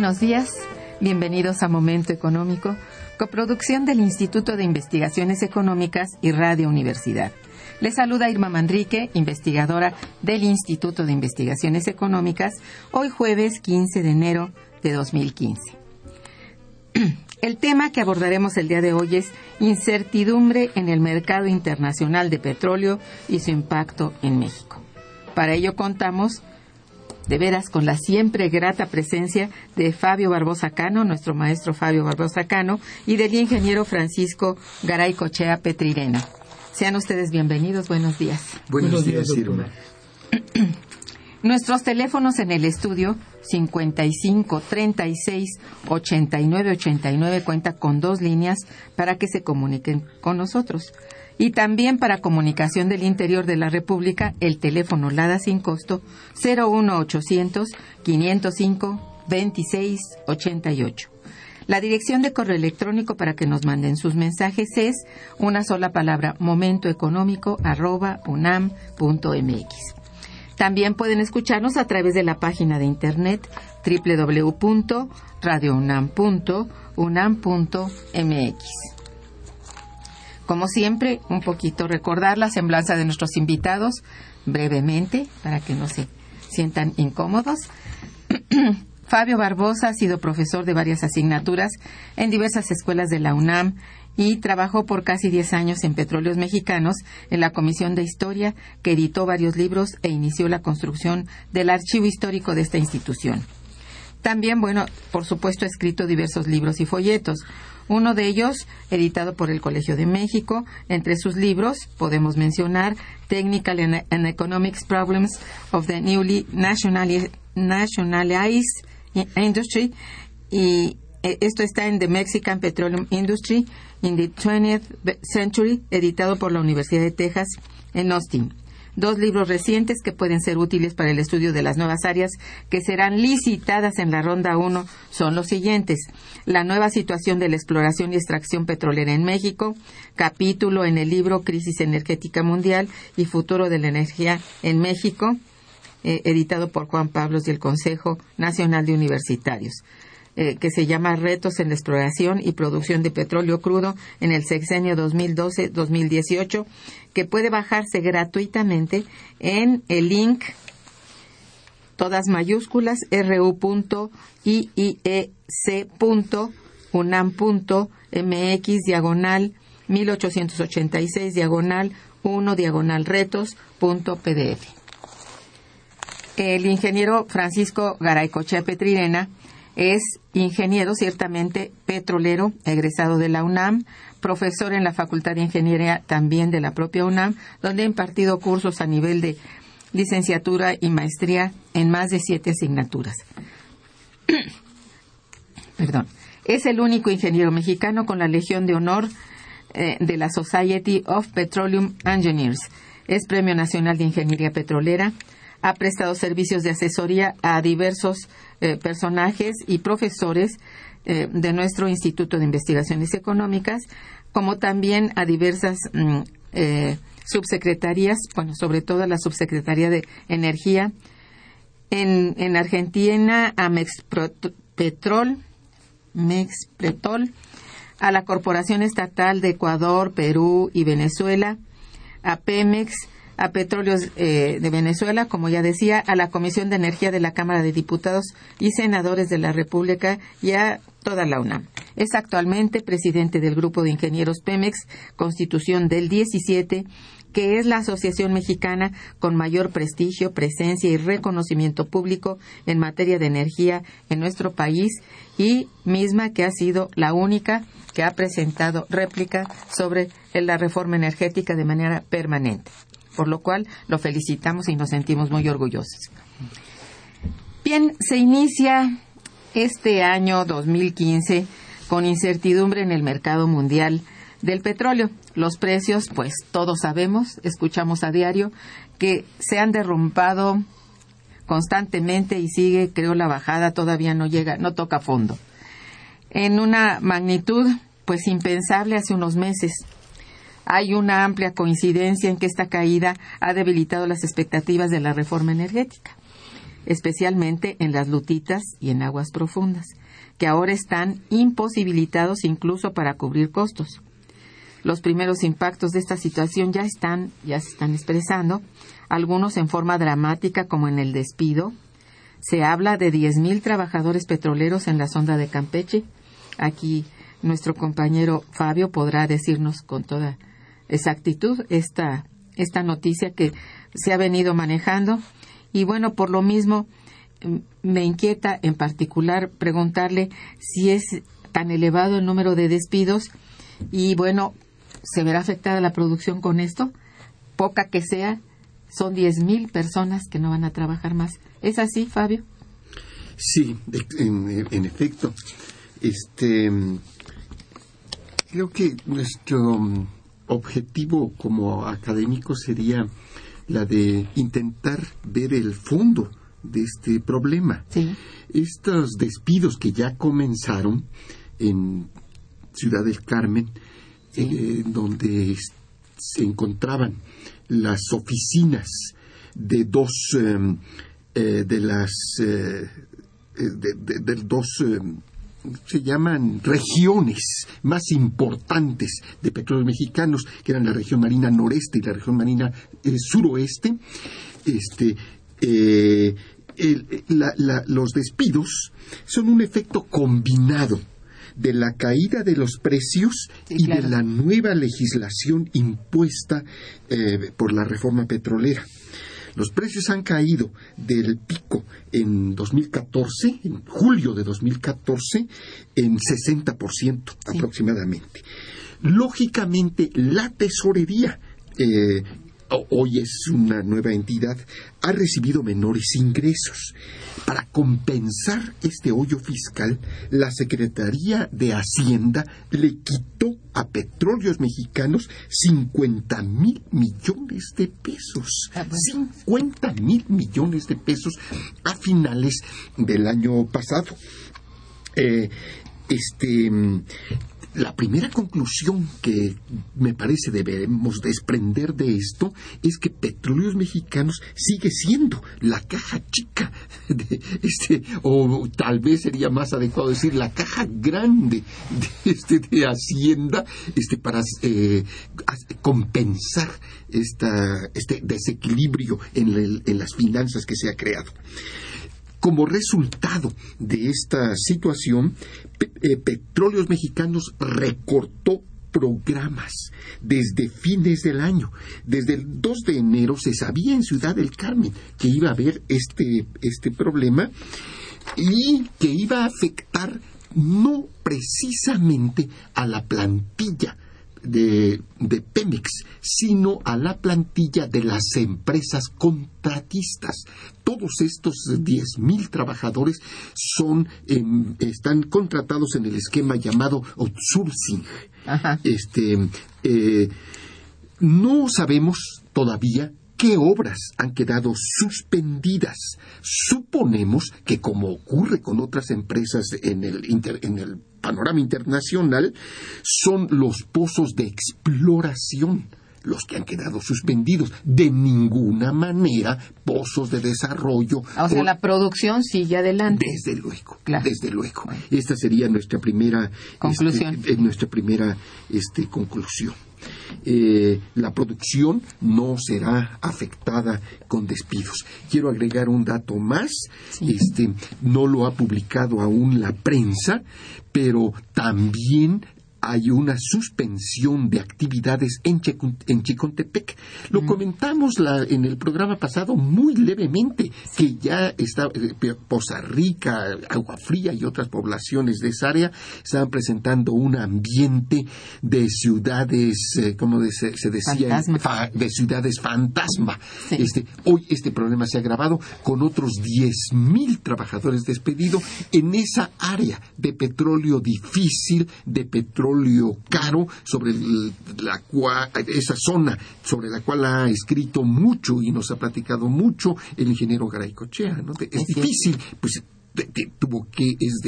Buenos días. Bienvenidos a Momento Económico, coproducción del Instituto de Investigaciones Económicas y Radio Universidad. Les saluda Irma Manrique, investigadora del Instituto de Investigaciones Económicas, hoy jueves 15 de enero de 2015. El tema que abordaremos el día de hoy es incertidumbre en el mercado internacional de petróleo y su impacto en México. Para ello contamos de veras con la siempre grata presencia de Fabio Barbosa Cano, nuestro maestro Fabio Barbosa Cano, y del ingeniero Francisco Garay Cochea Petrirena. Sean ustedes bienvenidos, buenos días. Buenos, días, Irma. Nuestros teléfonos en el estudio 55 36 89 89 cuenta con dos líneas para que se comuniquen con nosotros. Y también para comunicación del interior de la República, el teléfono LADA sin costo 01800 505 2688. La dirección de correo electrónico para que nos manden sus mensajes es una sola palabra momentoeconómico arroba También pueden escucharnos a través de la página de internet www.radiounam.unam.mx. Como siempre, un poquito recordar la semblanza de nuestros invitados brevemente para que no se sientan incómodos. Fabio Barbosa ha sido profesor de varias asignaturas en diversas escuelas de la UNAM y trabajó por casi 10 años en Petróleos Mexicanos en la Comisión de Historia, que editó varios libros e inició la construcción del archivo histórico de esta institución. También, bueno, por supuesto, ha escrito diversos libros y folletos. Uno de ellos, editado por el Colegio de México, entre sus libros podemos mencionar Technical and Economics Problems of the Newly Nationalized Industry. Y eh, esto está en The Mexican Petroleum Industry in the 20th Century, editado por la Universidad de Texas en Austin dos libros recientes que pueden ser útiles para el estudio de las nuevas áreas que serán licitadas en la ronda 1 son los siguientes. La nueva situación de la exploración y extracción petrolera en México, capítulo en el libro Crisis energética mundial y futuro de la energía en México, eh, editado por Juan Pablos y el Consejo Nacional de Universitarios. Eh, que se llama Retos en la exploración y producción de petróleo crudo en el sexenio 2012-2018, que puede bajarse gratuitamente en el link todas mayúsculas ru.iiec.unam.mx diagonal 1886 diagonal 1 diagonal retos punto pdf. El ingeniero Francisco Garaycochea Petrirena es ingeniero, ciertamente petrolero, egresado de la UNAM, profesor en la Facultad de Ingeniería también de la propia UNAM, donde ha impartido cursos a nivel de licenciatura y maestría en más de siete asignaturas. Perdón. Es el único ingeniero mexicano con la Legión de Honor eh, de la Society of Petroleum Engineers. Es Premio Nacional de Ingeniería Petrolera. Ha prestado servicios de asesoría a diversos eh, personajes y profesores eh, de nuestro Instituto de Investigaciones Económicas, como también a diversas mm, subsecretarías, bueno, sobre todo la Subsecretaría de Energía. En, en Argentina, a Mexpetrol, Mexpretol, a la Corporación Estatal de Ecuador, Perú y Venezuela, a Pemex, a Petróleos eh, de Venezuela, como ya decía, a la Comisión de Energía de la Cámara de Diputados y Senadores de la República y a toda la UNAM. Es actualmente presidente del Grupo de Ingenieros Pemex, Constitución del 17, que es la asociación mexicana con mayor prestigio, presencia y reconocimiento público en materia de energía en nuestro país y misma que ha sido la única que ha presentado réplica sobre la reforma energética de manera permanente, por lo cual lo felicitamos y nos sentimos muy orgullosos. Bien, se inicia este año 2015 con incertidumbre en el mercado mundial del petróleo. Los precios, pues todos sabemos, escuchamos a diario, que se han derrumbado constantemente y sigue, creo, la bajada todavía no llega, no toca fondo. En una magnitud, pues impensable hace unos meses. Hay una amplia coincidencia en que esta caída ha debilitado las expectativas de la reforma energética, especialmente en las lutitas y en aguas profundas, que ahora están imposibilitados incluso para cubrir costos. Los primeros impactos de esta situación ya están, ya se están expresando, algunos en forma dramática como en el despido. Se habla de 10.000 trabajadores petroleros en la sonda de Campeche. Aquí nuestro compañero Fabio podrá decirnos con toda exactitud esta, esta noticia que se ha venido manejando. Y bueno, por lo mismo, mm, me inquieta en particular preguntarle si es tan elevado el número de despidos y bueno, ¿Se verá afectada la producción con esto? Poca que sea, son 10.000 personas que no van a trabajar más. ¿Es así, Fabio? Sí, en, efecto. Este, creo que nuestro objetivo como académico sería la de intentar ver el fondo de este problema. Sí. Estos despidos que ya comenzaron en Ciudad del Carmen eh, donde se encontraban las oficinas de dos em, eh, de las eh, de, dos em, se llaman regiones más importantes de petróleos mexicanos, que eran la región marina noreste y la región marina suroeste, este, los despidos son un efecto combinado de la caída de los precios y de la nueva legislación impuesta eh, por la reforma petrolera. Los precios han caído del pico en 2014, en julio de 2014, en 60% aproximadamente. Lógicamente, la tesorería eh, hoy es una nueva entidad, ha recibido menores ingresos. Para compensar este hoyo fiscal, la Secretaría de Hacienda le quitó a petróleos mexicanos 50 mil millones de pesos. 50 ah, mil millones de pesos a finales del año pasado. Eh, este la primera conclusión que me parece debemos desprender de esto es que Petróleos Mexicanos sigue siendo la caja chica, de este, o tal vez sería más adecuado decir la caja grande de, este, de Hacienda este, para eh, compensar esta, este desequilibrio en, en las finanzas que se ha creado. Como resultado de esta situación, eh, Petróleos Mexicanos recortó programas desde fines del año. Desde el 2 de enero se sabía en Ciudad del Carmen que iba a haber este, este problema y que iba a afectar no precisamente a la plantilla de, Pemex, sino a la plantilla de las empresas contratistas. Todos estos 10.000 trabajadores son, están contratados en el esquema llamado outsourcing. Este, eh, no sabemos todavía qué obras han quedado suspendidas. Suponemos que, como ocurre con otras empresas en el, en el panorama internacional, son los pozos de exploración los que han quedado suspendidos. De ninguna manera pozos de desarrollo. O sea, la producción sigue adelante. Desde luego, desde luego. Esta sería nuestra primera conclusión. Este, nuestra primera este, conclusión. Eh, la producción no será afectada con despidos. Quiero agregar un dato más. Este, no lo ha publicado aún la prensa, pero también hay una suspensión de actividades en, Chicontepec. Lo comentamos en el programa pasado muy levemente, que ya está eh, Poza Rica, Agua Fría y otras poblaciones de esa área están presentando un ambiente de ciudades, eh, como se, decía, de ciudades fantasma. Este, hoy este problema se ha agravado con otros 10.000 trabajadores despedidos en esa área de petróleo difícil, de petróleo caro sobre la esa zona sobre la cual ha escrito mucho y nos ha platicado mucho el ingeniero Garay Cochea. ¿no? Es difícil, pues tuvo que, es,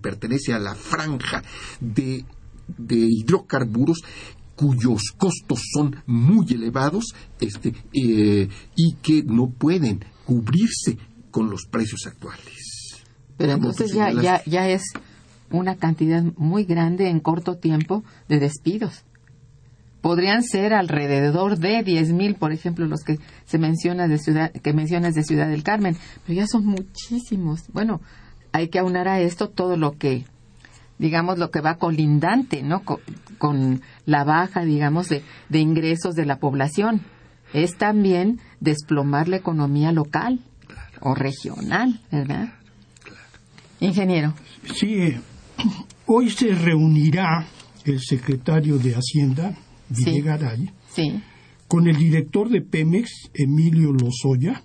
pertenece a la franja de, hidrocarburos cuyos costos son muy elevados este, eh, y que no pueden cubrirse con los precios actuales. Pero entonces ya, ya, ya es una cantidad muy grande en corto tiempo de despidos. Podrían ser alrededor de 10.000, por ejemplo, los que se menciona de ciudad, que mencionas de Ciudad del Carmen, pero ya son muchísimos. Bueno, hay que aunar a esto todo lo que, digamos, lo que va colindante, ¿no? Con, la baja, digamos, de, de ingresos de la población. Es también desplomar la economía local o regional, ¿verdad? Ingeniero. Sí, Hoy se reunirá el secretario de Hacienda, Villegaray, con el director de Pemex, Emilio Lozoya,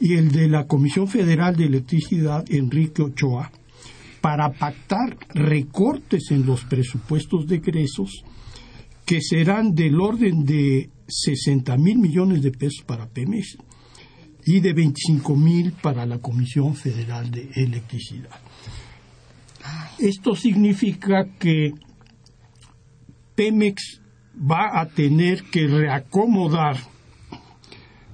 y el de la Comisión Federal de Electricidad, Enrique Ochoa, para pactar recortes en los presupuestos de egresos que serán del orden de 60 mil millones de pesos para Pemex y de 25 mil para la Comisión Federal de Electricidad. Esto significa que Pemex va a tener que reacomodar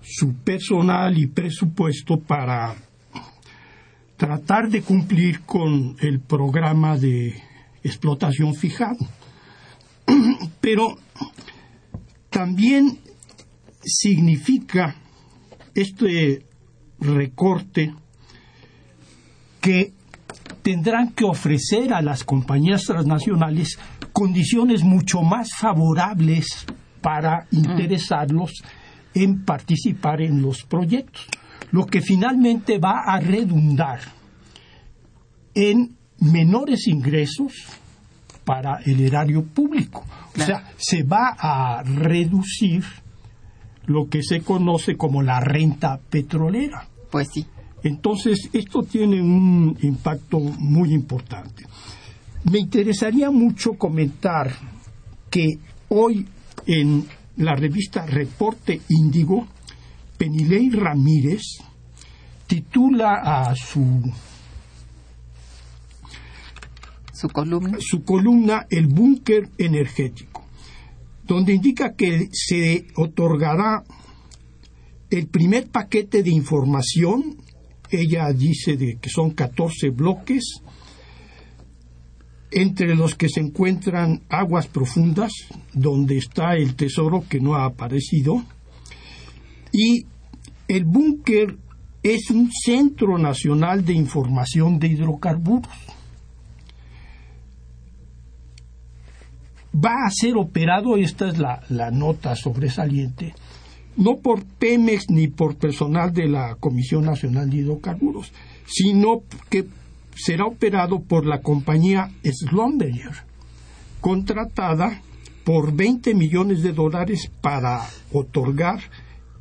su personal y presupuesto para tratar de cumplir con el programa de explotación fijado. Pero también significa este recorte que tendrán que ofrecer a las compañías transnacionales condiciones mucho más favorables para mm. interesarlos en participar en los proyectos, lo que finalmente va a redundar en menores ingresos para el erario público. O sea, se va a reducir lo que se conoce como la renta petrolera. Pues sí. Entonces, esto tiene un impacto muy importante. Me interesaría mucho comentar que hoy en la revista Reporte Índigo, Penilei Ramírez titula a su su columna. Su columna El búnker energético, donde indica que se otorgará el primer paquete de información. Ella dice de que son 14 bloques, entre los que se encuentran aguas profundas, donde está el tesoro que no ha aparecido, y el búnker es un centro nacional de información de hidrocarburos. Va a ser operado, esta es la, la nota sobresaliente, no por Pemex ni por personal de la Comisión Nacional de Hidrocarburos, sino que será operado por la compañía Schlumberger, contratada por 20 millones de dólares para otorgar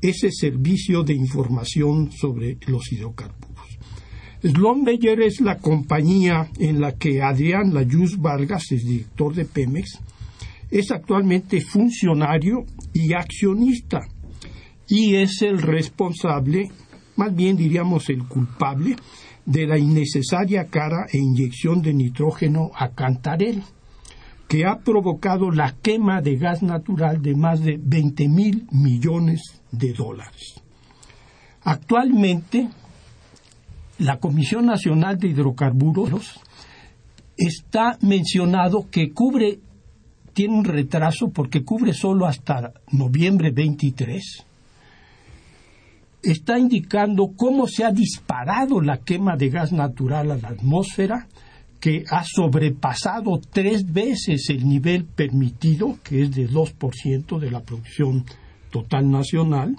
ese servicio de información sobre los hidrocarburos. Schlumberger es la compañía en la que Adrián Layuz Vargas es director de Pemex, es actualmente funcionario y accionista y es el responsable, más bien diríamos el culpable, de la innecesaria cara e inyección de nitrógeno a Cantarel, que ha provocado la quema de gas natural de más de 20 mil millones de dólares. Actualmente, la Comisión Nacional de Hidrocarburos está mencionado que cubre, tiene un retraso porque cubre solo hasta noviembre 23 está indicando cómo se ha disparado la quema de gas natural a la atmósfera, que ha sobrepasado tres veces el nivel permitido, que es de 2% de la producción total nacional.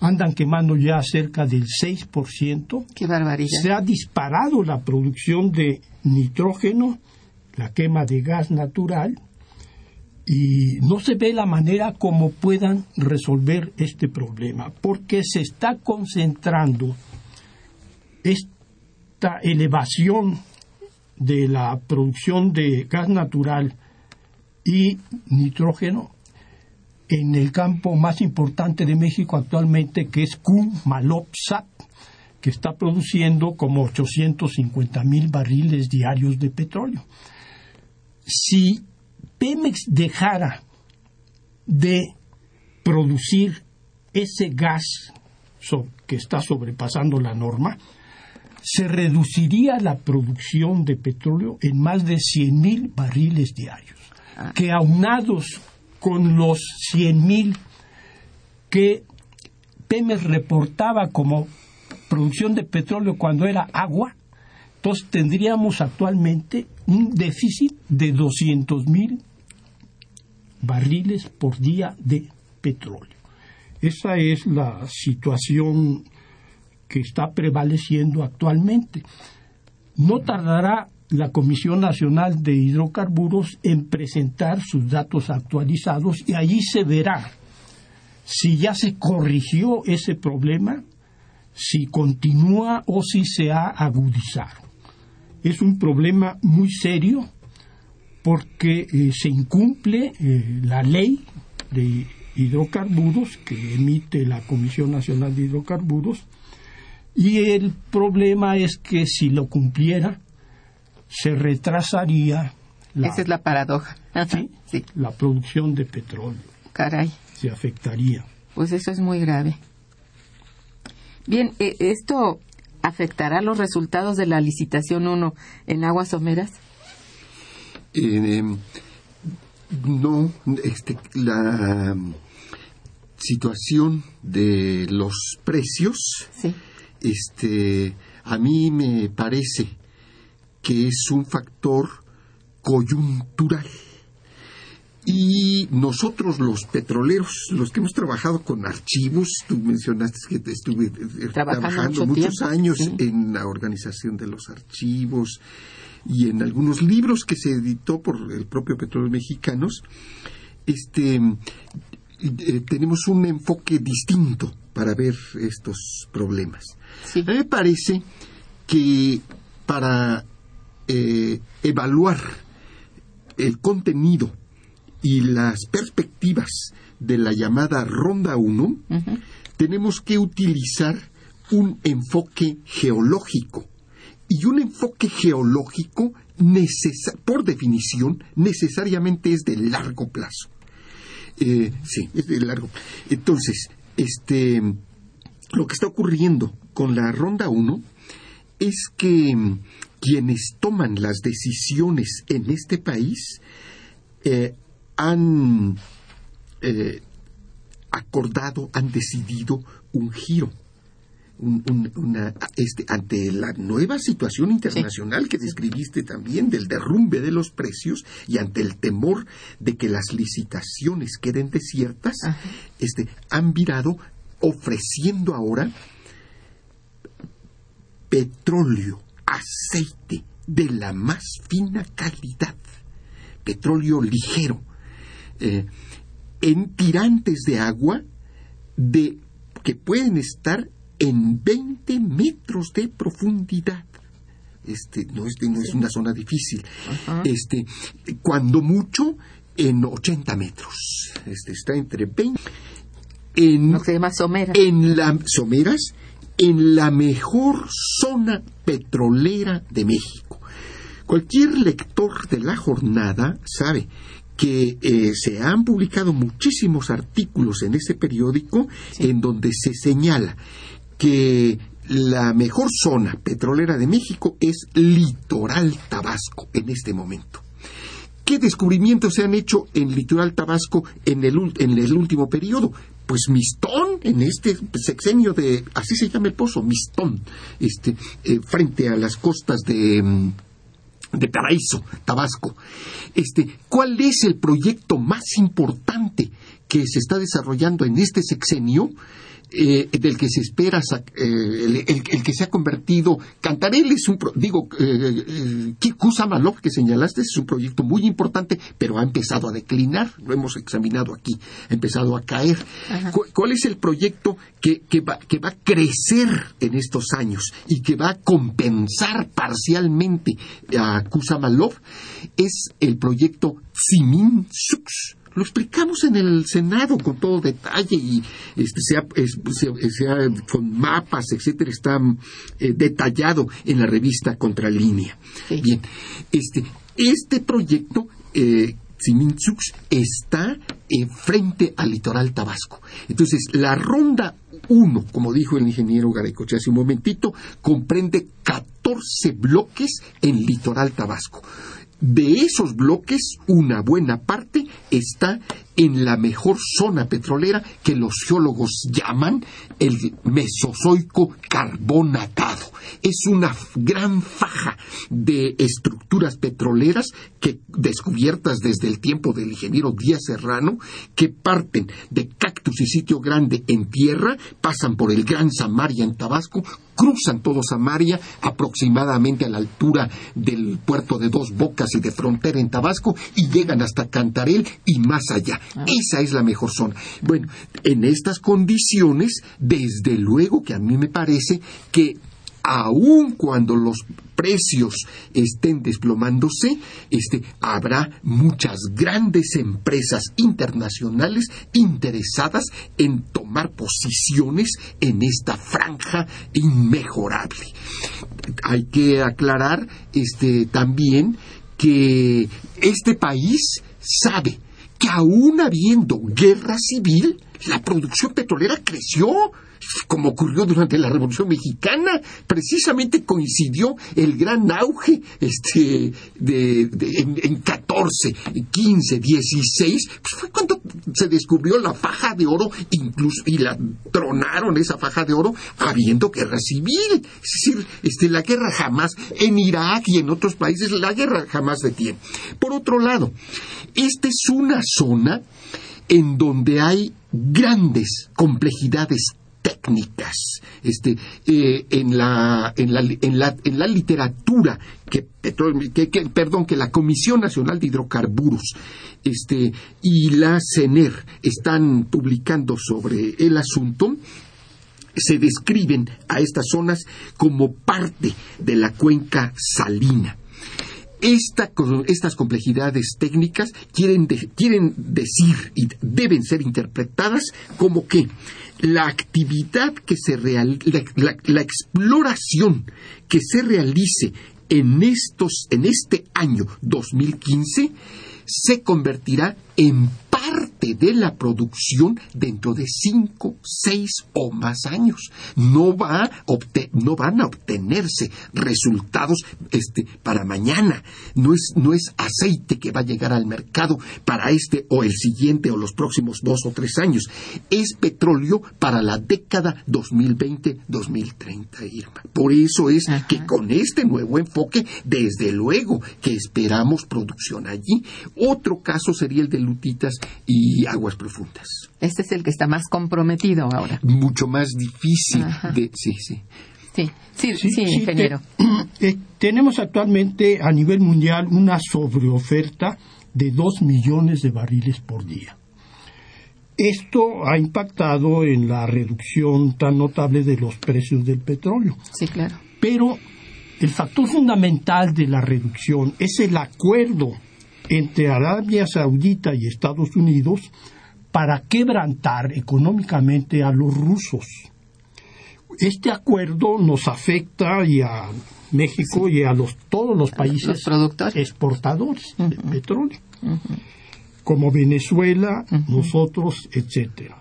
Andan quemando ya cerca del 6%. ¡Qué barbaridad! Se ha disparado la producción de nitrógeno, la quema de gas natural, y no se ve la manera como puedan resolver este problema, porque se está concentrando esta elevación de la producción de gas natural y nitrógeno en el campo más importante de México actualmente, que es Cum Malopsat, que está produciendo como 850 mil barriles diarios de petróleo. Si Pemex dejara de producir ese gas que está sobrepasando la norma, se reduciría la producción de petróleo en más de 100.000 barriles diarios, ah. que aunados con los 100.000 que Pemex reportaba como producción de petróleo cuando era agua, entonces tendríamos actualmente un déficit de 200.000 barriles por día de petróleo. Esa es la situación que está prevaleciendo actualmente. No tardará la Comisión Nacional de Hidrocarburos en presentar sus datos actualizados y allí se verá si ya se corrigió ese problema, si continúa o si se ha agudizado. Es un problema muy serio porque eh, se incumple eh, la ley de hidrocarburos que emite la Comisión Nacional de Hidrocarburos y el problema es que si lo cumpliera se retrasaría la, esa es la paradoja. ¿sí? la producción de petróleo. Caray. Se afectaría. Pues eso es muy grave. Bien eh, esto afectará los resultados de la licitación 1 en aguas someras eh, no, este, la situación de los precios, este, a mí me parece que es un factor coyuntural. Y nosotros los petroleros, los que hemos trabajado con archivos, tú mencionaste que estuve eh, trabajando, muchos años en la organización de los archivos, y en algunos libros que se editó por el propio Petróleo Mexicanos, este, eh, tenemos un enfoque distinto para ver estos problemas. A mí me parece que para eh, evaluar el contenido y las perspectivas de la llamada Ronda 1, tenemos que utilizar un enfoque geológico Y un enfoque geológico, por definición, necesariamente es de largo plazo. Eh, sí, es de largo. Entonces, este, lo que está ocurriendo con la ronda 1 es que mm, quienes toman las decisiones en este país eh, han eh, acordado, han decidido un giro. Este, ante la nueva situación internacional que describiste también del derrumbe de los precios y ante el temor de que las licitaciones queden desiertas, este, han virado ofreciendo ahora petróleo, aceite de la más fina calidad, petróleo ligero, eh, en tirantes de agua de, que pueden estar en 20 metros de profundidad. Este, no, es, no es una zona difícil. Este, cuando mucho, en 80 metros. Este, está entre 20. En, no se someras. En las someras, en la mejor zona petrolera de México. Cualquier lector de la jornada sabe que eh, se han publicado muchísimos artículos en ese periódico en donde se señala que la mejor zona petrolera de México es Litoral Tabasco en este momento. ¿Qué descubrimientos se han hecho en Litoral Tabasco en el, en el último periodo? Pues Mistón, en este sexenio de, así se llama el pozo, Mistón, este, eh, frente a las costas de, mm, de Paraíso, Tabasco. Este, ¿Cuál es el proyecto más importante que se está desarrollando en este sexenio? Eh, del que se espera, eh, el, que se ha convertido, Cantarel es un, digo, eh, Kusamalov que señalaste es un proyecto muy importante, pero ha empezado a declinar, lo hemos examinado aquí, ha empezado a caer. ¿Cuál es el proyecto que, va, que va a crecer en estos años y que va a compensar parcialmente a Kusamalov? Es el proyecto Simin Sux lo explicamos en el Senado con todo detalle y este, sea, con mapas, etcétera, está eh, detallado en la revista Contralínea. Bien, este, este proyecto eh, está eh, frente al litoral tabasco. Entonces, la ronda 1, como dijo el ingeniero Garecoche hace un momentito, comprende 14 bloques en litoral tabasco. De esos bloques, una buena parte está en la mejor zona petrolera que los geólogos llaman el Mesozoico carbonatado. Es una gran faja de estructuras petroleras que descubiertas desde el tiempo del ingeniero Díaz Serrano que parten de Cactus y Sitio Grande en tierra, pasan por el Gran Samaria en Tabasco, cruzan todo Samaria aproximadamente a la altura del puerto de Dos Bocas y de frontera en Tabasco y llegan hasta Cantarel y más allá. Ah. Esa es la mejor zona. Bueno, en estas condiciones, desde luego que a mí me parece que aun cuando los precios estén desplomándose, este, habrá muchas grandes empresas internacionales interesadas en tomar posiciones en esta franja inmejorable. Hay que aclarar este, también que este país sabe que aún habiendo guerra civil, la producción petrolera creció como ocurrió durante la Revolución Mexicana, precisamente coincidió el gran auge este, de, en, 14, 15, 16, pues fue cuando se descubrió la faja de oro, incluso, y la tronaron esa faja de oro, habiendo guerra civil. Es decir, este, la guerra jamás, en Irak y en otros países, la guerra jamás detiene. Por otro lado, esta es una zona en donde hay grandes complejidades técnicas este, eh, en, la, en, la, en, la, en, la, literatura que, perdón, que la Comisión Nacional de Hidrocarburos este, y la CENER están publicando sobre el asunto, se describen a estas zonas como parte de la cuenca salina. Estas complejidades técnicas quieren, quieren decir y deben ser interpretadas como que la actividad que se real, la, exploración que se realice en estos en este año 2015 se convertirá en parte de la producción dentro de cinco, seis o más años. No, va no van a obtenerse resultados este, para mañana. No es, no es aceite que va a llegar al mercado para este o el siguiente o los próximos dos o tres años. Es petróleo para la década 2020-2030, Irma. Por eso es que con este nuevo enfoque, desde luego que esperamos producción allí. Otro caso sería el de lutitas y aguas profundas. Este es el que está más comprometido ahora. Mucho más difícil de... Sí, sí. Sí, sí, ingeniero. Eh, tenemos actualmente a nivel mundial una sobreoferta de 2 millones de barriles por día. Esto ha impactado en la reducción tan notable de los precios del petróleo. Sí, claro. Pero el factor fundamental de la reducción es el acuerdo entre Arabia Saudita y Estados Unidos para quebrantar económicamente a los rusos. Este acuerdo nos afecta y a México y a los, todos los países exportadores de petróleo, como Venezuela, nosotros, etc.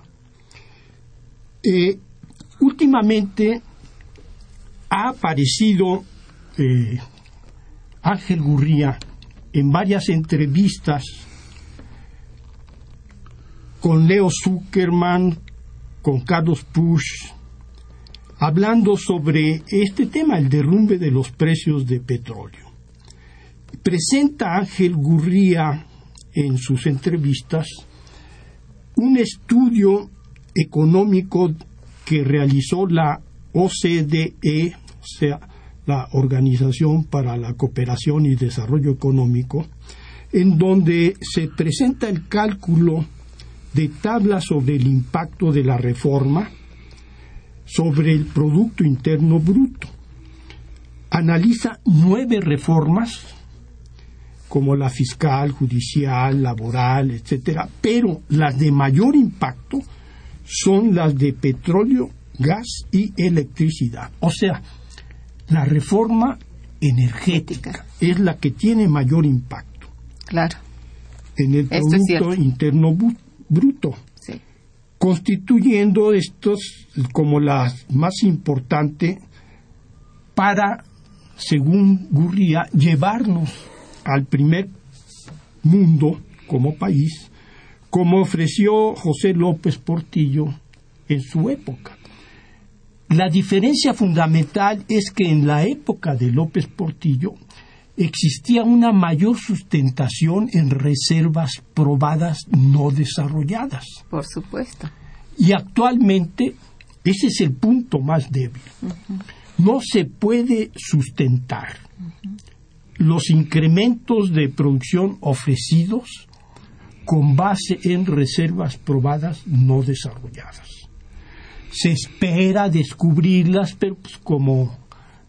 Eh, últimamente ha aparecido eh, Ángel Gurría en varias entrevistas con Leo Zuckerman, con Carlos Push, hablando sobre este tema, el derrumbe de los precios de petróleo. Presenta Ángel Gurría en sus entrevistas un estudio económico que realizó la OCDE, o sea, la Organización para la Cooperación y Desarrollo Económico, en donde se presenta el cálculo de tablas sobre el impacto de la reforma sobre el Producto Interno Bruto. Analiza nueve reformas, como la fiscal, judicial, laboral, etcétera, pero las de mayor impacto son las de petróleo, gas y electricidad. O sea, la reforma energética es la que tiene mayor impacto. Claro. En el Producto Interno Bruto. Constituyendo estos como la más importante para, según Gurría, llevarnos al primer mundo como país, como ofreció José López Portillo en su época. La diferencia fundamental es que en la época de López Portillo existía una mayor sustentación en reservas probadas no desarrolladas. Por supuesto. Y actualmente ese es el punto más débil. No se puede sustentar los incrementos de producción ofrecidos con base en reservas probadas no desarrolladas se espera descubrirlas, pero pues, como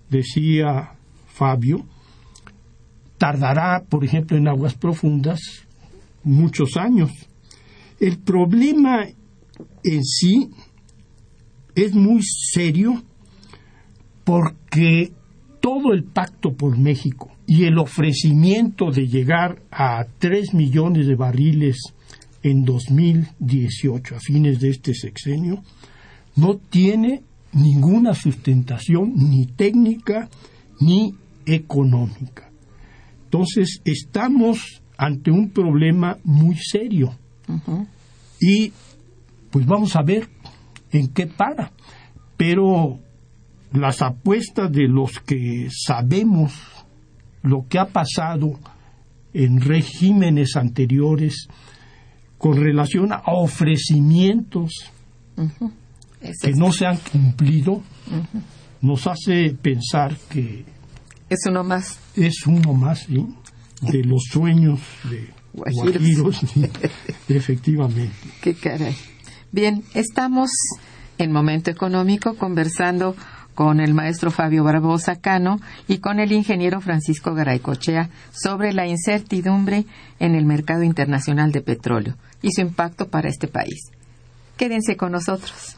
decía Fabio, tardará, por ejemplo, en aguas profundas muchos años. El problema en sí es muy serio porque todo el pacto por México y el ofrecimiento de llegar a 3 millones de barriles en 2018, a fines de este sexenio, no tiene ninguna sustentación ni técnica ni económica. Entonces estamos ante un problema muy serio y pues vamos a ver en qué para. Pero las apuestas de los que sabemos lo que ha pasado en regímenes anteriores con relación a ofrecimientos que no se han cumplido nos hace pensar que es uno más. es uno más de los sueños de Guajiros, efectivamente. Qué caray. Bien estamos en momento económico conversando con el maestro Fabio Barbosa Cano y con el ingeniero Francisco Garaycochea sobre la incertidumbre en el mercado internacional de petróleo y su impacto para este país. Quédense con nosotros.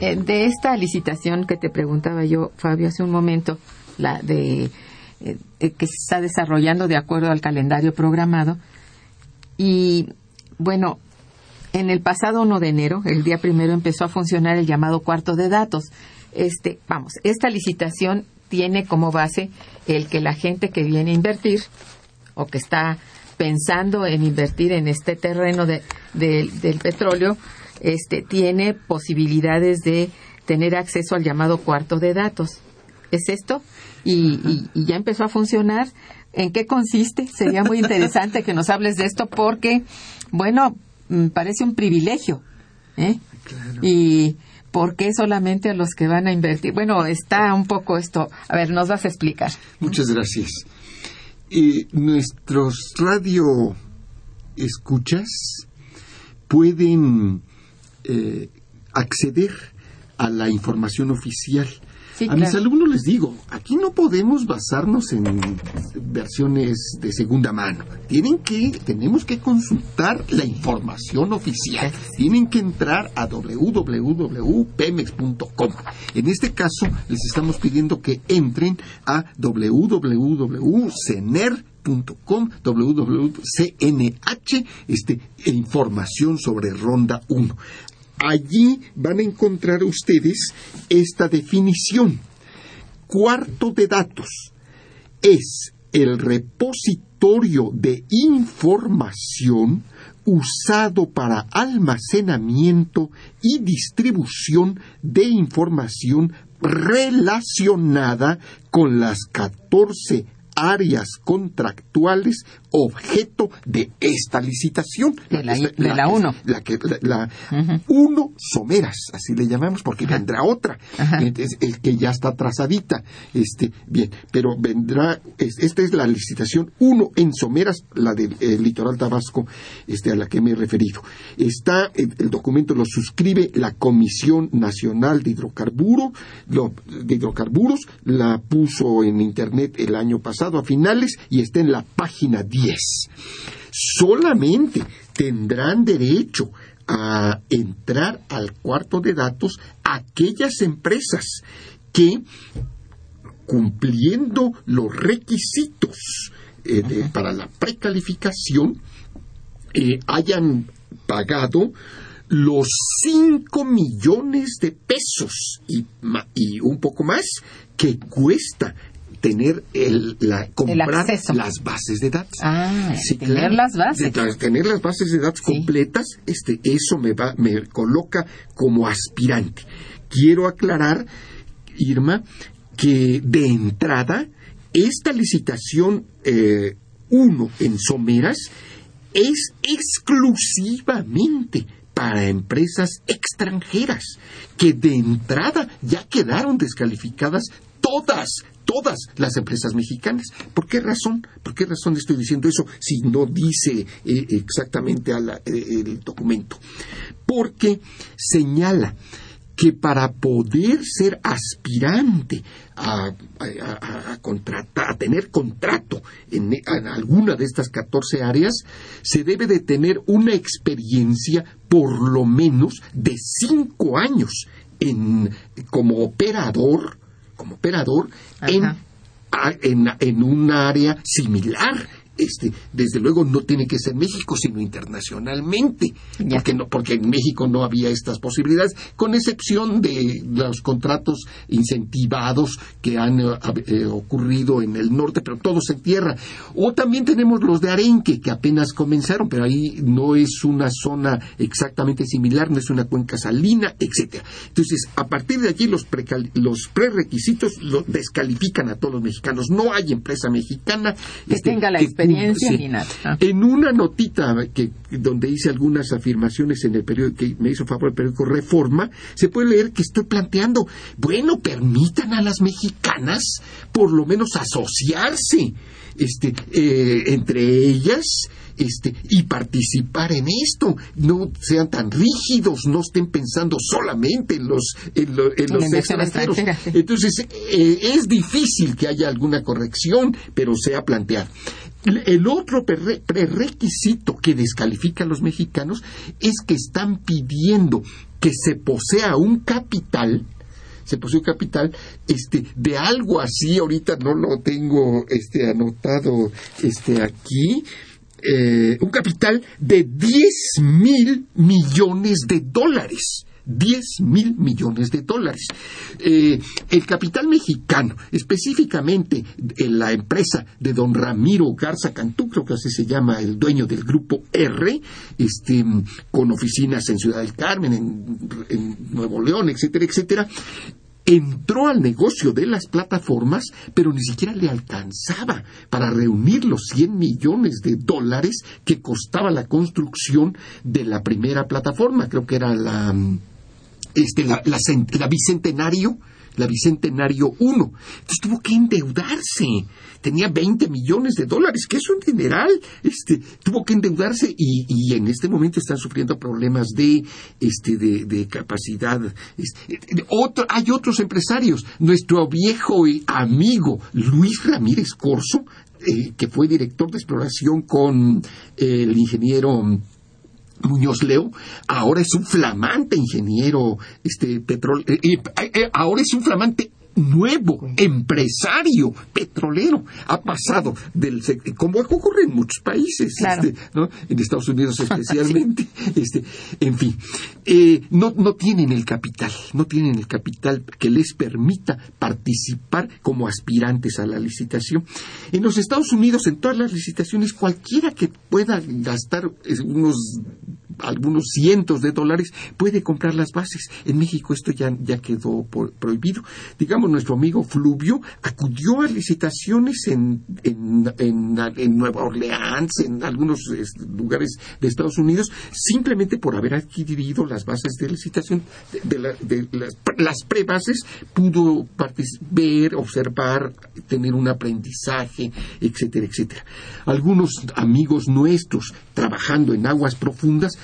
Eh, de esta licitación que te preguntaba yo, Fabio, hace un momento, la de eh, eh, que se está desarrollando de acuerdo al calendario programado. Y bueno, en el pasado 1 de enero, el día primero, empezó a funcionar el llamado cuarto de datos. Este, vamos, esta licitación tiene como base el que la gente que viene a invertir o que está pensando en invertir en este terreno del petróleo este, tiene posibilidades de tener acceso al llamado cuarto de datos. ¿Es esto? Y, ya empezó a funcionar. ¿En qué consiste? Sería muy interesante que nos hables de esto porque, bueno, mm, parece un privilegio. ¿eh? ¿Y por qué solamente a los que van a invertir? Bueno, está un poco esto. A ver, nos vas a explicar. Muchas gracias. nuestros radio escuchas pueden eh, acceder a la información oficial. a mis alumnos les digo, aquí no podemos basarnos en versiones de segunda mano. Tienen que, tenemos que consultar la información oficial. Tienen que entrar a www.pemex.com. En este caso, les estamos pidiendo que entren a www.cener.com www.cnh, este, información sobre Ronda 1. Allí van a encontrar ustedes esta definición. Cuarto de datos es el repositorio de información usado para almacenamiento y distribución de información relacionada con las 14 áreas contractuales objeto de esta licitación. De la, de la uno. La que, la, uno someras, así le llamamos, porque vendrá otra, el que ya está trazadita. Este, bien, pero vendrá, esta es la licitación uno en someras, la del litoral tabasco, este, a la que me he referido. Está, el, documento lo suscribe la Comisión Nacional de Hidrocarburo, de Hidrocarburos, la puso en internet el año pasado a finales y está en la página 10 Solamente tendrán derecho a entrar al cuarto de datos aquellas empresas que cumpliendo los requisitos eh, para la precalificación eh, hayan pagado los 5 millones de pesos y, y, un poco más que cuesta tener el, la, comprar las bases de datos. Ah, tener las bases. tener las bases de datos completas, este, eso me va, me coloca como aspirante. Quiero aclarar, Irma, que de entrada, esta licitación 1 eh, en Someras es exclusivamente para empresas extranjeras que de entrada ya quedaron descalificadas todas todas las empresas mexicanas. ¿Por qué razón? ¿Por qué razón estoy diciendo eso si no dice eh, exactamente eh, el documento? Porque señala que para poder ser aspirante a, a, tener contrato en, alguna de estas 14 áreas, se debe de tener una experiencia por lo menos de cinco años en, como operador como operador en, en, en un área similar este, desde luego no tiene que ser México, sino internacionalmente, porque, no, porque en México no había estas posibilidades, con excepción de los contratos incentivados que han eh, eh, ocurrido en el norte, pero todos en tierra. O también tenemos los de Arenque, que apenas comenzaron, pero ahí no es una zona exactamente similar, no es una cuenca salina, etcétera. Entonces, a partir de allí los, los prerequisitos lo descalifican a todos los mexicanos. No hay empresa mexicana que este, tenga la experiencia Ah. En una notita que, donde hice algunas afirmaciones en el periódico que me hizo favor el periódico Reforma, se puede leer que estoy planteando, bueno, permitan a las mexicanas por lo menos asociarse este, eh, entre ellas este, y participar en esto. No sean tan rígidos, no estén pensando solamente en los, en, los extranjeros. Entonces, eh, es difícil que haya alguna corrección, pero sea planteado. El otro prerequisito que descalifica a los mexicanos es que están pidiendo que se posea un capital se posee un capital este de algo así ahorita no lo tengo este anotado este aquí eh, un capital de 10 mil millones de dólares 10 mil millones de dólares. Eh, el capital mexicano, específicamente en la empresa de don Ramiro Garza Cantú, creo que así se llama el dueño del grupo R, este, con oficinas en Ciudad del Carmen, en, en Nuevo León, etcétera, etcétera, entró al negocio de las plataformas, pero ni siquiera le alcanzaba para reunir los 100 millones de dólares que costaba la construcción de la primera plataforma. Creo que era la este, la, Bicentenario, la Bicentenario 1. Entonces tuvo que endeudarse. Tenía 20 millones de dólares, que es un dineral. Este, tuvo que endeudarse y, en este momento están sufriendo problemas de, este, de, capacidad. Este, hay otros empresarios. Nuestro viejo amigo Luis Ramírez Corso, eh, que fue director de exploración con el ingeniero Muñoz Leo ahora es un flamante ingeniero este petróleo eh, eh, ahora es un flamante nuevo empresario petrolero. Ha pasado del como ocurre en muchos países, este, en Estados Unidos especialmente. este, en fin, eh, no, no tienen el capital, no tienen el capital que les permita participar como aspirantes a la licitación. En los Estados Unidos, en todas las licitaciones, cualquiera que pueda gastar unos algunos cientos de dólares puede comprar las bases. En México esto ya, ya quedó prohibido. Digamos, nuestro amigo Fluvio acudió a licitaciones en, en, en, Nueva Orleans, en algunos lugares de Estados Unidos, simplemente por haber adquirido las bases de licitación, de, las, las prebases, pudo ver, observar, tener un aprendizaje, etcétera, etcétera. Algunos amigos nuestros trabajando en aguas profundas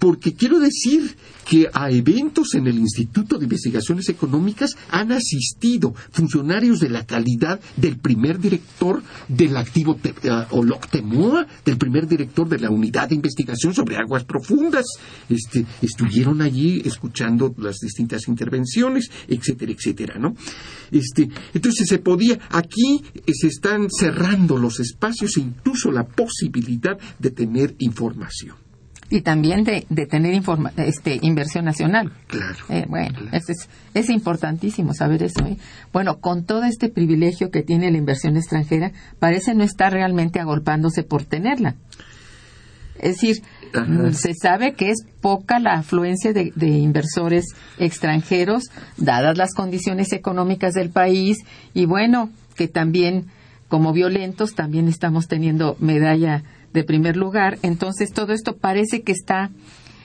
porque quiero decir que a eventos en el Instituto de Investigaciones Económicas han asistido funcionarios de la calidad del primer director del activo eh, Oloctemoa, del primer director de la unidad de investigación sobre aguas profundas. Este, estuvieron allí escuchando las distintas intervenciones, etcétera, etcétera, ¿no? Este, entonces se podía, aquí se están cerrando los espacios e incluso la posibilidad de tener información y también de, de tener este, inversión nacional. Claro. Eh, bueno, Es, es, importantísimo saber eso. ¿eh? Bueno, con todo este privilegio que tiene la inversión extranjera, parece no estar realmente agolpándose por tenerla. Es decir, se sabe que es poca la afluencia de, de, inversores extranjeros, dadas las condiciones económicas del país, y bueno, que también, como violentos, también estamos teniendo medalla de primer lugar. Entonces, todo esto parece que está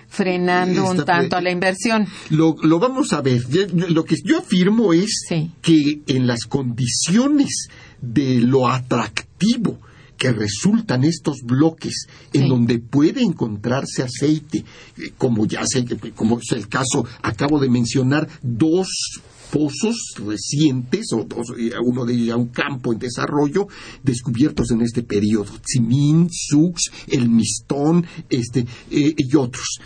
frenando un tanto a la inversión. Lo, lo, vamos a ver. Lo que yo afirmo es que en las condiciones de lo atractivo que resultan estos bloques en donde puede encontrarse aceite, eh, como ya sé, como es el caso, acabo de mencionar dos pozos recientes, o, uno de ellos ya un campo en desarrollo, descubiertos en este periodo, Tzimín, Sux, el Mistón, este, eh, y otros.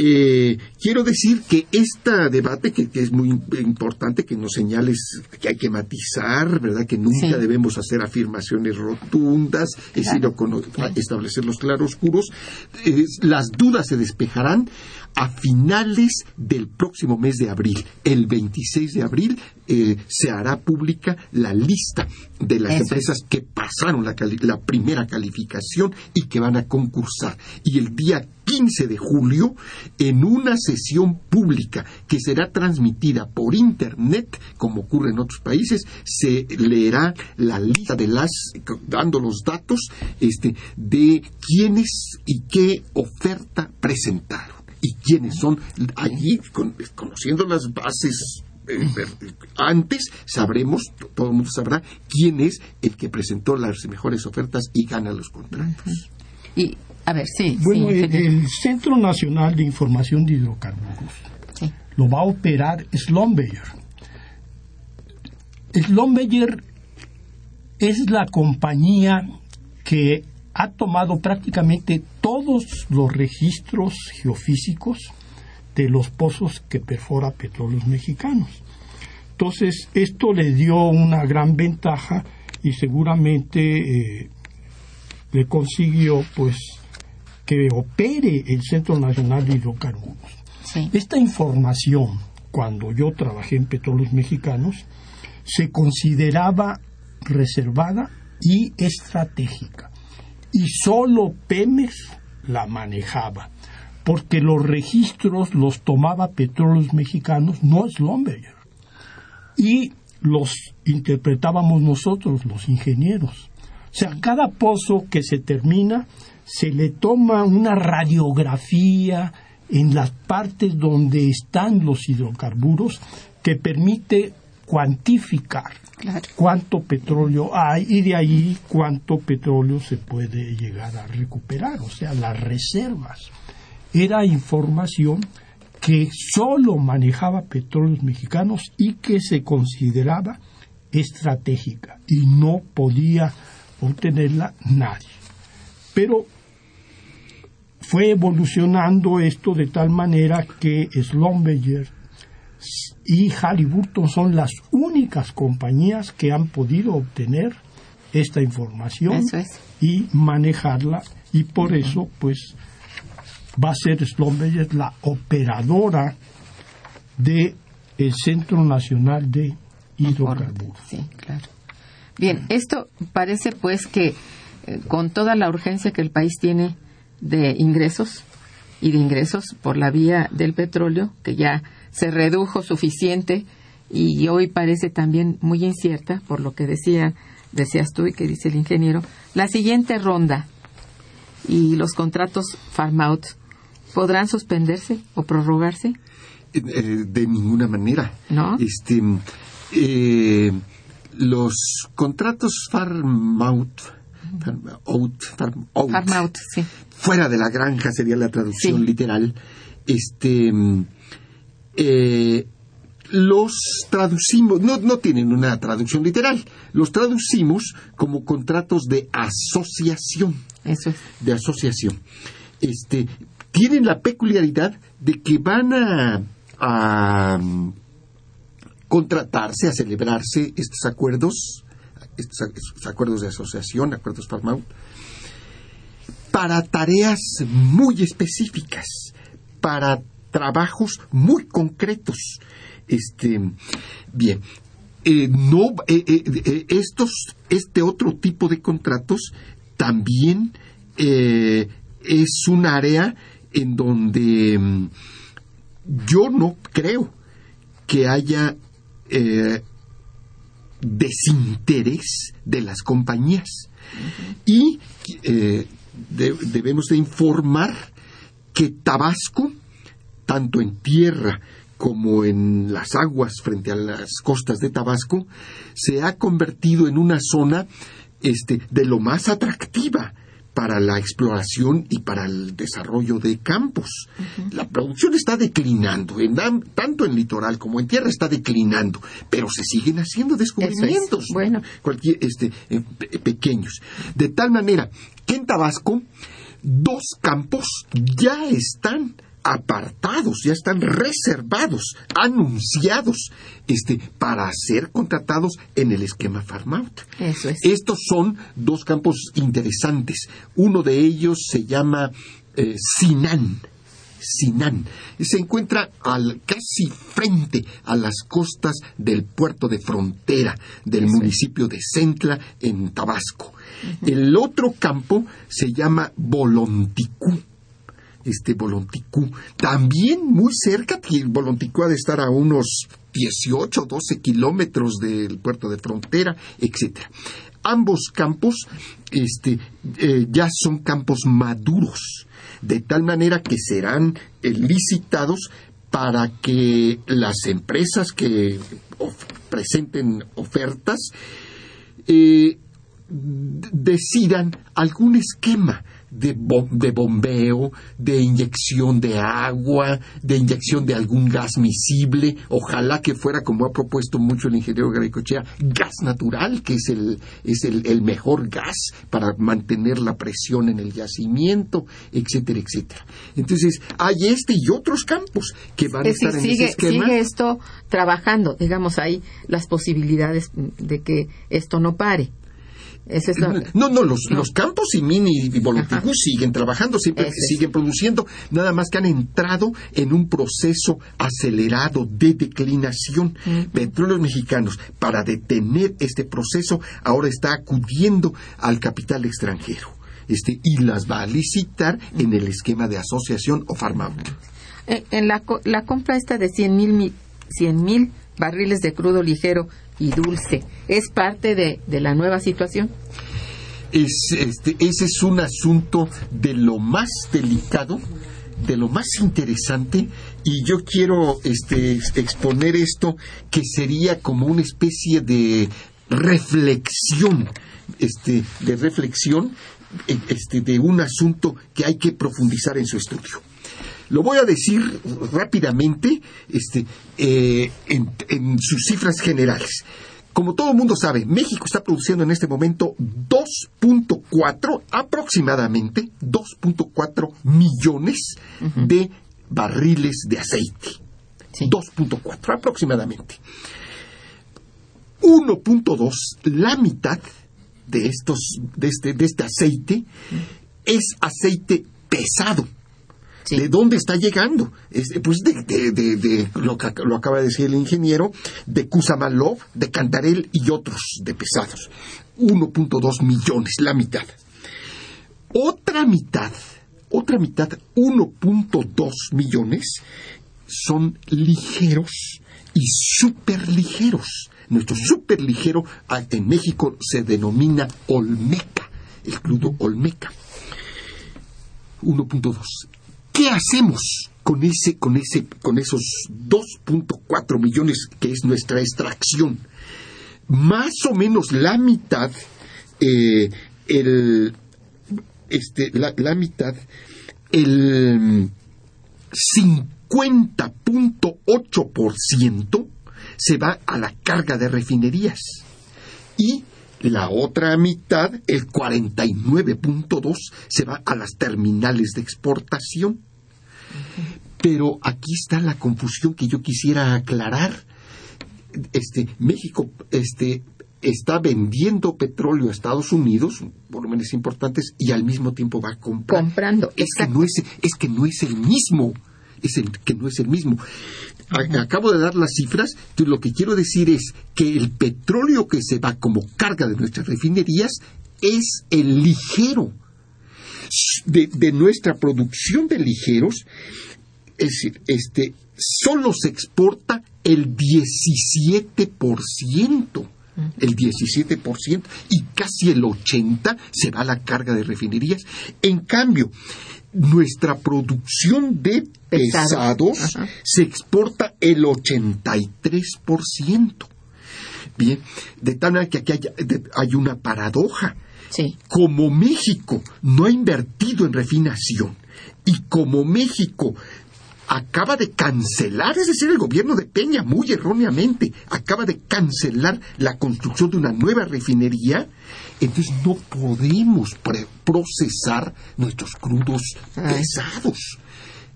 Eh, quiero decir que este debate, que, es muy importante, que nos señales que hay que matizar, ¿verdad? Que nunca debemos hacer afirmaciones rotundas, es decir, establecer los claroscuros, las dudas se despejarán a finales del próximo mes de abril. El 26 de abril eh, se hará pública la lista de las empresas que pasaron la, la, primera calificación y que van a concursar. Y el día 15 de julio, en una sesión pública que será transmitida por Internet, como ocurre en otros países, se leerá la lista de las, dando los datos este, de quiénes y qué oferta presentaron y quiénes son allí, conociendo las bases eh, antes sabremos, todo el mundo sabrá quién es el que presentó las mejores ofertas y gana los contratos. Y, a ver, sí. Bueno, el, Centro Nacional de Información de Hidrocarburos lo va a operar Schlumberger. Schlumberger es la compañía que ha tomado prácticamente todos los registros geofísicos de los pozos que perfora petróleos mexicanos. Entonces, esto le dio una gran ventaja y seguramente eh, le consiguió pues que opere el Centro Nacional de Hidrocarburos. Esta información, cuando yo trabajé en petróleos mexicanos, se consideraba reservada y estratégica y solo Pemex la manejaba, porque los registros los tomaba Petróleos Mexicanos, no es Lomberger. Y los interpretábamos nosotros, los ingenieros. O sea, cada pozo que se termina se le toma una radiografía en las partes donde están los hidrocarburos que permite cuantificar cuánto petróleo hay y de ahí cuánto petróleo se puede llegar a recuperar, o sea, las reservas. Era información que solo manejaba petróleos mexicanos y que se consideraba estratégica y no podía obtenerla nadie. Pero fue evolucionando esto de tal manera que Schlumberger y Halliburton son las únicas compañías que han podido obtener esta información y manejarla y por eso pues va a ser Schlumberger la operadora de el Centro Nacional de Hidrocarburos. Sí, claro. Bien, esto parece pues que eh, con toda la urgencia que el país tiene de ingresos y de ingresos por la vía del petróleo, que ya se redujo suficiente y hoy parece también muy incierta, por lo que decía, decías tú y que dice el ingeniero, la siguiente ronda y los contratos farm out podrán suspenderse o prorrogarse? Eh, eh, de ninguna manera. ¿No? Este, eh, los contratos farm out, farm out, sí. fuera de la granja sería la traducción literal, este, eh, los traducimos, no, no tienen una traducción literal, los traducimos como contratos de asociación. Eso De asociación. Este, tienen la peculiaridad de que van a, a contratarse, a celebrarse estos acuerdos, estos, acuerdos de asociación, acuerdos Palmau, para tareas muy específicas, para trabajos muy concretos. Este, bien, eh, no, eh, eh, estos, este otro tipo de contratos también es un área en donde mm, yo no creo que haya desinterés de las compañías y debemos de informar que Tabasco tanto en tierra como en las aguas frente a las costas de Tabasco, se ha convertido en una zona este, de lo más atractiva para la exploración y para el desarrollo de campos. La producción está declinando, tanto en litoral como en tierra está declinando, pero se siguen haciendo descubrimientos bueno. este, eh, pequeños. De tal manera que en Tabasco dos campos ya están apartados, ya están reservados, anunciados, este, para ser contratados en el esquema Farmout. Estos son dos campos interesantes. Uno de ellos se llama eh, Sinan. Sinan. Se encuentra al, casi frente a las costas del puerto de frontera del municipio de Centla, en Tabasco. El otro campo se llama Bolonticú este Volonticú. También muy cerca, Volonticú ha de estar a unos 18, 12 kilómetros del puerto de frontera, etcétera. Ambos campos este, eh, ya son campos maduros, de tal manera que serán eh, licitados para que las empresas que presenten ofertas eh, decidan algún esquema de, bombeo, de inyección de agua, de inyección de algún gas miscible, ojalá que fuera, como ha propuesto mucho el ingeniero Garicochea, gas natural, que es el, es el, mejor gas para mantener la presión en el yacimiento, etcétera, etcétera. Entonces, hay este y otros campos que van a estar en sigue, ese esquema. Sigue esto trabajando, digamos, ahí las posibilidades de que esto no pare. No, no, los, los campos y mini y Volunticú siguen trabajando, siempre siguen produciendo, nada más que han entrado en un proceso acelerado de declinación. Petróleos Mexicanos, para detener este proceso, ahora está acudiendo al capital extranjero este, y las va a licitar en el esquema de asociación o farmacéutica. Eh, en la, la compra esta de 100 mil 100 mil barriles de crudo ligero y dulce. ¿Es parte de, la nueva situación? Es, este, ese es un asunto de lo más delicado, de lo más interesante, y yo quiero este, exponer esto que sería como una especie de reflexión, este, de reflexión este, de un asunto que hay que profundizar en su estudio. Lo voy a decir rápidamente este, eh, en, sus cifras generales. Como todo el mundo sabe, México está produciendo en este momento 2.4, aproximadamente 2.4 millones de barriles de aceite. 2.4 aproximadamente. 1.2, la mitad de estos, de este, de este aceite es aceite pesado. ¿De dónde está llegando? pues de, lo que lo acaba de decir el ingeniero, de Kusamalov, de Cantarel y otros de pesados. 1.2 millones, la mitad. Otra mitad, otra mitad, 1.2 millones, son ligeros y superligeros. Nuestro superligero en México se denomina Olmeca, el crudo Olmeca. 1.2. ¿Qué hacemos con ese, con ese, con esos 2.4 millones que es nuestra extracción? Más o menos la mitad, eh, el, este, la, la mitad, el 50.8% se va a la carga de refinerías y la otra mitad, el 49.2, se va a las terminales de exportación. Pero aquí está la confusión que yo quisiera aclarar. Este, México este, está vendiendo petróleo a Estados Unidos, volúmenes importantes, y al mismo tiempo va comprando. Es que, no es, es que no es el mismo. Es el, que no es el mismo. Acabo de dar las cifras, lo que quiero decir es que el petróleo que se va como carga de nuestras refinerías es el ligero. De, nuestra producción de ligeros, es decir, este, solo se exporta el 17% el 17% y casi el 80% se va a la carga de refinerías. En cambio, nuestra producción de pesados, se exporta el 83%. Bien, de tal manera que aquí hay, una paradoja. Como México no ha invertido en refinación y como México acaba de cancelar, es decir, el gobierno de Peña, muy erróneamente, acaba de cancelar la construcción de una nueva refinería, entonces no podemos procesar nuestros crudos pesados.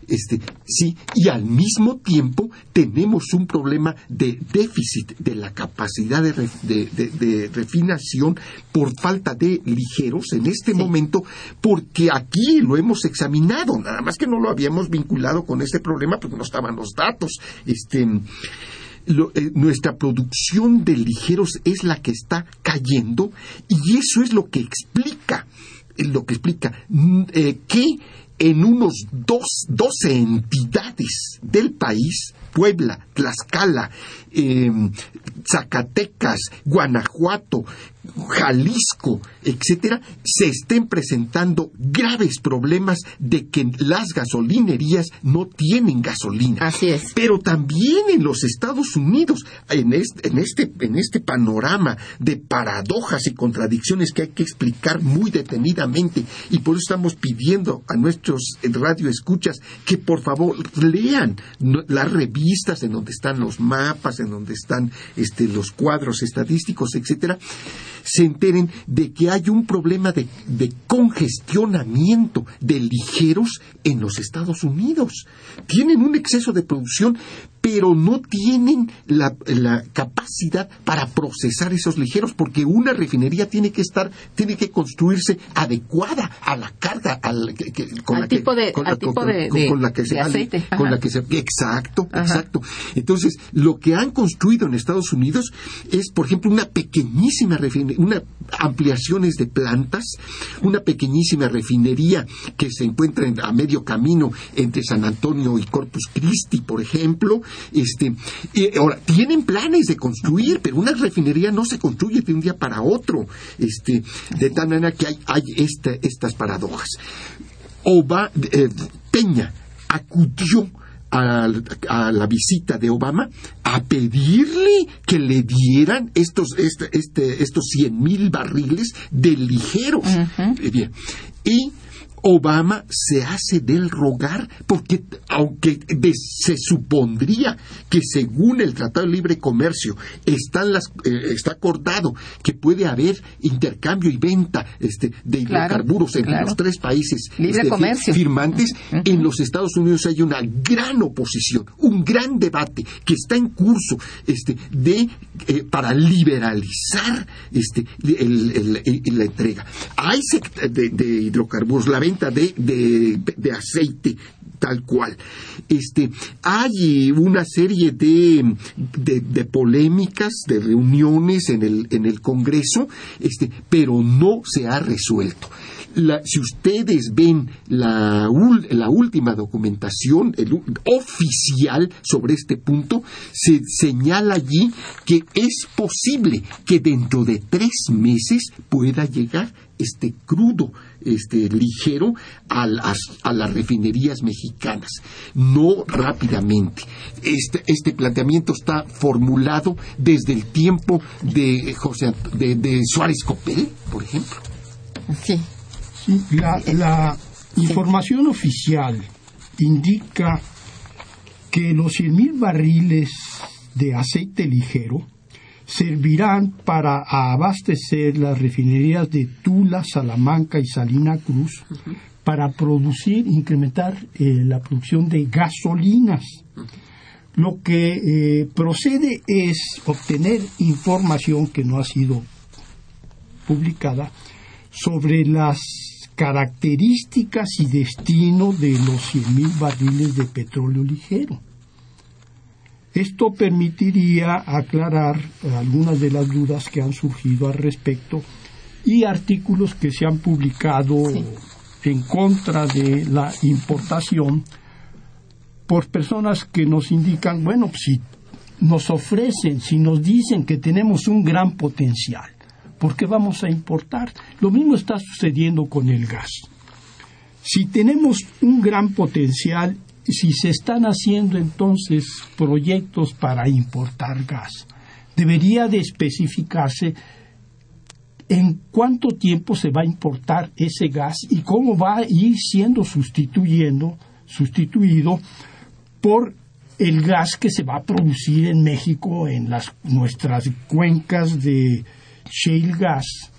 Este, sí, y al mismo tiempo tenemos un problema de déficit de la capacidad de, refinación por falta de ligeros en este momento, porque aquí lo hemos examinado, nada más que no lo habíamos vinculado con este problema porque no estaban los datos. Este, eh, nuestra producción de ligeros es la que está cayendo y eso es lo que explica, lo que explica mm, eh, que en unos dos, 12 entidades del país, Puebla, Tlaxcala, em, Zacatecas, Guanajuato, Jalisco, etcétera, se estén presentando graves problemas de que las gasolinerías no tienen gasolina. Así es. Pero también en los Estados Unidos, en este, en este, en este panorama de paradojas y contradicciones que hay que explicar muy detenidamente, y por eso estamos pidiendo a nuestros radioescuchas que por favor lean las revistas en donde están los mapas, en donde están este, los cuadros estadísticos, etcétera se enteren de que hay un problema de, congestionamiento de ligeros en los Estados Unidos. Tienen un exceso de producción, pero no tienen la, capacidad para procesar esos ligeros, porque una refinería tiene que estar, tiene que construirse adecuada a la carga, al, con la tipo de, con, la que se, aceite. Con la que se, exacto, exacto. Entonces, lo que han construido en Estados Unidos es, por ejemplo, una pequeñísima refinería, una ampliaciones de plantas, una pequeñísima refinería que se encuentra a medio camino entre San Antonio y Corpus Christi, por ejemplo, este, ahora, tienen planes de construir, pero una refinería no se construye de un día para otro. Este, de tal manera que hay, hay estas paradojas. Oba, eh, Peña acudió a, la visita de Obama a pedirle que le dieran estos, este, este, estos 100 mil barriles de ligeros. Eh, y Obama se hace del rogar porque aunque se supondría que según el Tratado de Libre Comercio están las, eh, está acordado que puede haber intercambio y venta este, de hidrocarburos entre los tres países este, firmantes, en los Estados Unidos hay una gran oposición, un gran debate que está en curso este, de, eh, para liberalizar este, la entrega. Hay de, de, hidrocarburos, la venta de, aceite tal cual. Este, hay una serie de, de, polémicas, de reuniones en el, en el Congreso, este, pero no se ha resuelto. si ustedes ven la, la última documentación oficial sobre este punto, se señala allí que es posible que dentro de tres meses pueda llegar este crudo este, ligero a las, a las refinerías mexicanas, no rápidamente. Este, este planteamiento está formulado desde el tiempo de, José, de, Suárez Copel, por ejemplo. Sí. la, información oficial indica que los 100.000 barriles de aceite ligero servirán para abastecer las refinerías de Tula, Salamanca y Salina Cruz para producir, incrementar eh, la producción de gasolinas. Lo que eh, procede es obtener información que no ha sido publicada sobre las características y destino de los 100.000 barriles de petróleo ligero esto permitiría aclarar algunas de las dudas que han surgido al respecto y artículos que se han publicado en contra de la importación por personas que nos indican, bueno, si nos ofrecen, si nos dicen que tenemos un gran potencial, ¿por qué vamos a importar? Lo mismo está sucediendo con el gas. Si tenemos un gran potencial si se están haciendo entonces proyectos para importar gas, debería de especificarse en cuánto tiempo se va a importar ese gas y cómo va a ir siendo sustituyendo, sustituido por el gas que se va a producir en México en las nuestras cuencas de shale gas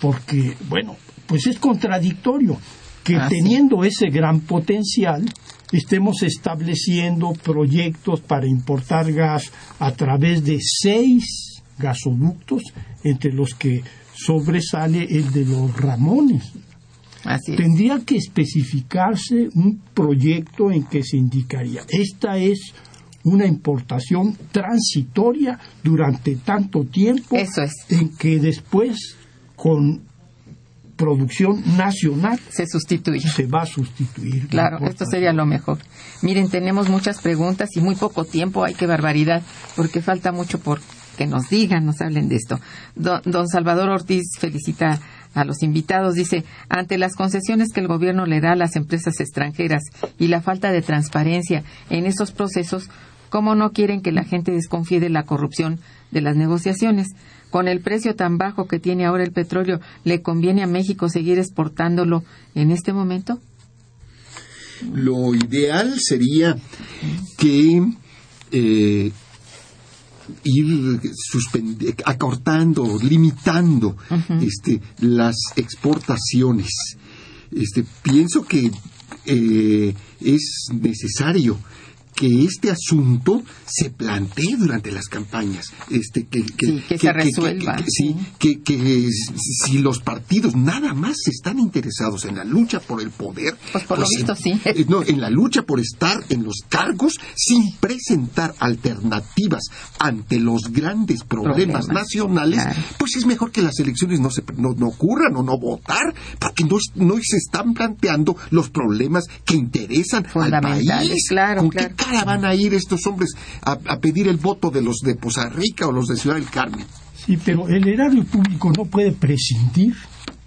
porque bueno pues es contradictorio que ah, teniendo ese gran potencial estemos estableciendo proyectos para importar gas a través de seis gasoductos, entre los que sobresale el de los Ramones. Tendría que especificarse un proyecto en que se indicaría, esta es una importación transitoria durante tanto tiempo en que después con producción nacional se sustituye. Se va a sustituir. Claro, esto sería lo mejor. Miren, tenemos muchas preguntas y muy poco tiempo. Ay, qué barbaridad, porque falta mucho por que nos digan, nos hablen de esto. Don, Salvador Ortiz felicita a los invitados. Dice, ante las concesiones que el gobierno le da a las empresas extranjeras y la falta de transparencia en esos procesos, ¿cómo no quieren que la gente desconfíe de la corrupción de las negociaciones? Con el precio tan bajo que tiene ahora el petróleo, ¿le conviene a México seguir exportándolo en este momento? Lo ideal sería que eh, ir acortando, limitando este, las exportaciones. Este, pienso que eh, es necesario que este asunto se plantee durante las campañas, este que, que, se resuelva. sí, que, si los partidos nada más están interesados en la lucha por el poder, pues por lo pues visto sí. Eh, no, en la lucha por estar en los cargos sin presentar alternativas ante los grandes problemas, nacionales, pues es mejor que las elecciones no se no, ocurran o no votar, porque no, no se están planteando los problemas que interesan al país. Claro, claro van a ir estos hombres a, pedir el voto de los de Poza Rica o los de Ciudad del Carmen? Sí, pero el erario público no puede prescindir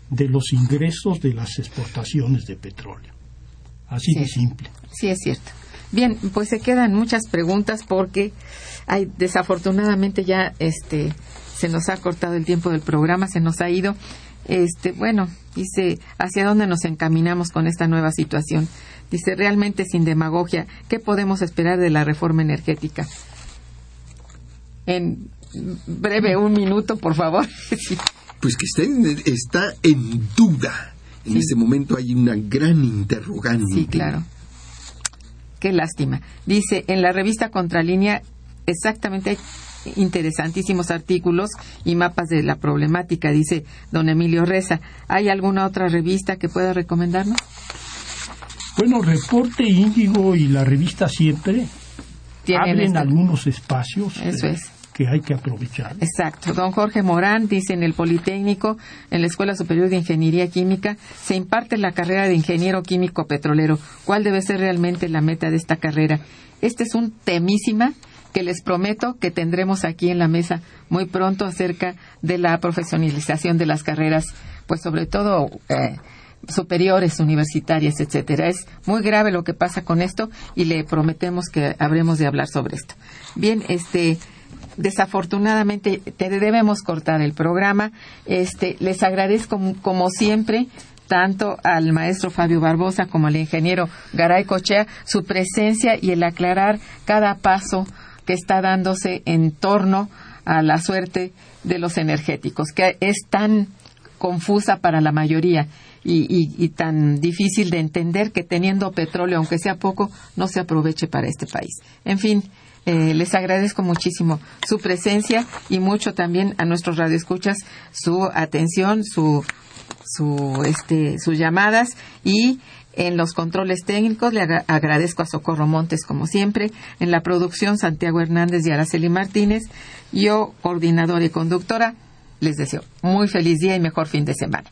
de los ingresos de las exportaciones de petróleo. Así de simple. Sí, es cierto. Bien, pues se quedan muchas preguntas porque hay, desafortunadamente ya este se nos ha cortado el tiempo del programa, se nos ha ido. Este, bueno, dice, ¿hacia dónde nos encaminamos con esta nueva situación? Dice, realmente sin demagogia, ¿qué podemos esperar de la reforma energética? En breve, un minuto, por favor. Pues que está, está en duda. En este momento hay una gran interrogante. Sí, claro. Qué lástima. Dice, en la revista Contralínea, exactamente interesantísimos artículos y mapas de la problemática, dice don Emilio Reza. ¿Hay alguna otra revista que pueda recomendarnos? Bueno, Reporte Índigo y la revista Siempre abren este algunos espacios. Eso es que hay que aprovechar. Exacto. Don Jorge Morán dice en el Politécnico, en la Escuela Superior de Ingeniería Química, se imparte la carrera de ingeniero químico petrolero. ¿Cuál debe ser realmente la meta de esta carrera? Este es un temísima que les prometo que tendremos aquí en la mesa muy pronto acerca de la profesionalización de las carreras, pues sobre todo eh, superiores, universitarias, etcétera. Es muy grave lo que pasa con esto y le prometemos que habremos de hablar sobre esto. Bien, este desafortunadamente te debemos cortar el programa. Este, les agradezco como siempre tanto al maestro Fabio Barbosa como al ingeniero Garay Cochea su presencia y el aclarar cada paso que está dándose en torno a la suerte de los energéticos, que es tan confusa para la mayoría y, tan difícil de entender que teniendo petróleo, aunque sea poco, no se aproveche para este país. En fin, eh, les agradezco muchísimo su presencia y mucho también a nuestros radioescuchas su atención, su, su, este, sus llamadas y en los controles técnicos le agradezco a Socorro Montes como siempre, en la producción Santiago Hernández y Araceli Martínez, yo coordinadora y conductora, les deseo muy feliz día y mejor fin de semana.